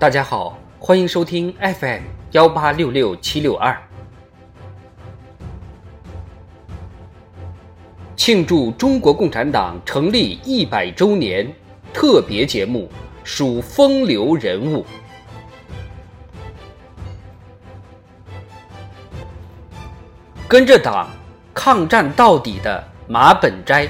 大家好，欢迎收听 FM 幺八六六七六二，庆祝中国共产党成立一百周年特别节目，数风流人物。跟着党抗战到底的马本斋。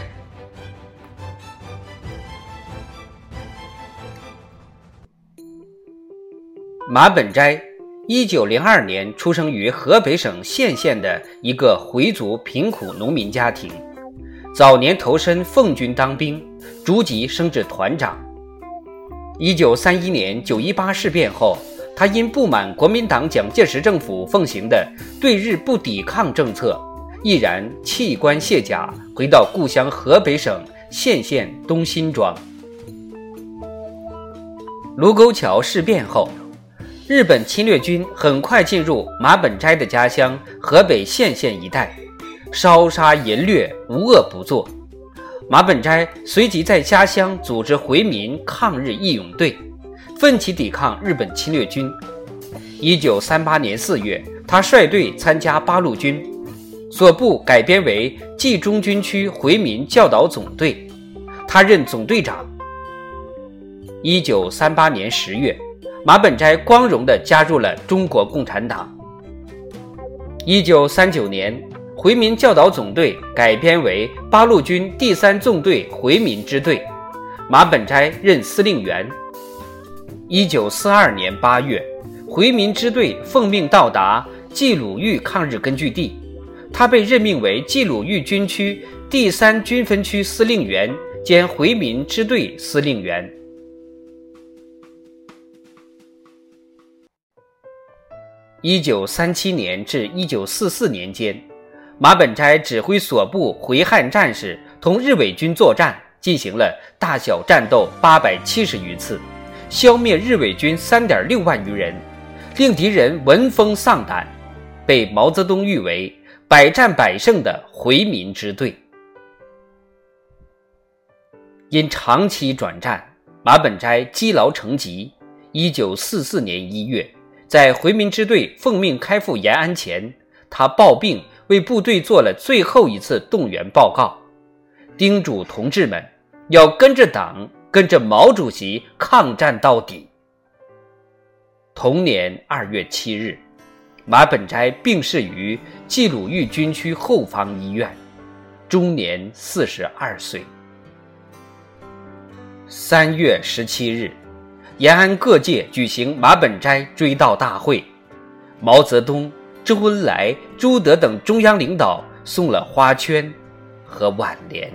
马本斋，一九零二年出生于河北省献县的一个回族贫苦农民家庭，早年投身奉军当兵，逐级升至团长。一九三一年九一八事变后。他因不满国民党蒋介石政府奉行的对日不抵抗政策，毅然弃官卸甲，回到故乡河北省献县东辛庄。卢沟桥事变后，日本侵略军很快进入马本斋的家乡河北献县一带，烧杀淫掠，无恶不作。马本斋随即在家乡组织回民抗日义勇队。奋起抵抗日本侵略军。一九三八年四月，他率队参加八路军，所部改编为冀中军区回民教导总队，他任总队长。一九三八年十月，马本斋光荣地加入了中国共产党。一九三九年，回民教导总队改编为八路军第三纵队回民支队，马本斋任司令员。一九四二年八月，回民支队奉命到达冀鲁豫抗日根据地，他被任命为冀鲁豫军区第三军分区司令员兼回民支队司令员。一九三七年至一九四四年间，马本斋指挥所部回汉战士同日伪军作战，进行了大小战斗八百七十余次。消灭日伪军三点六万余人，令敌人闻风丧胆，被毛泽东誉为百战百胜的回民支队。因长期转战，马本斋积劳成疾。一九四四年一月，在回民支队奉命开赴延安前，他抱病为部队做了最后一次动员报告，叮嘱同志们要跟着党。跟着毛主席抗战到底。同年二月七日，马本斋病逝于冀鲁豫军区后方医院，终年四十二岁。三月十七日，延安各界举行马本斋追悼大会，毛泽东、周恩来、朱德等中央领导送了花圈和挽联。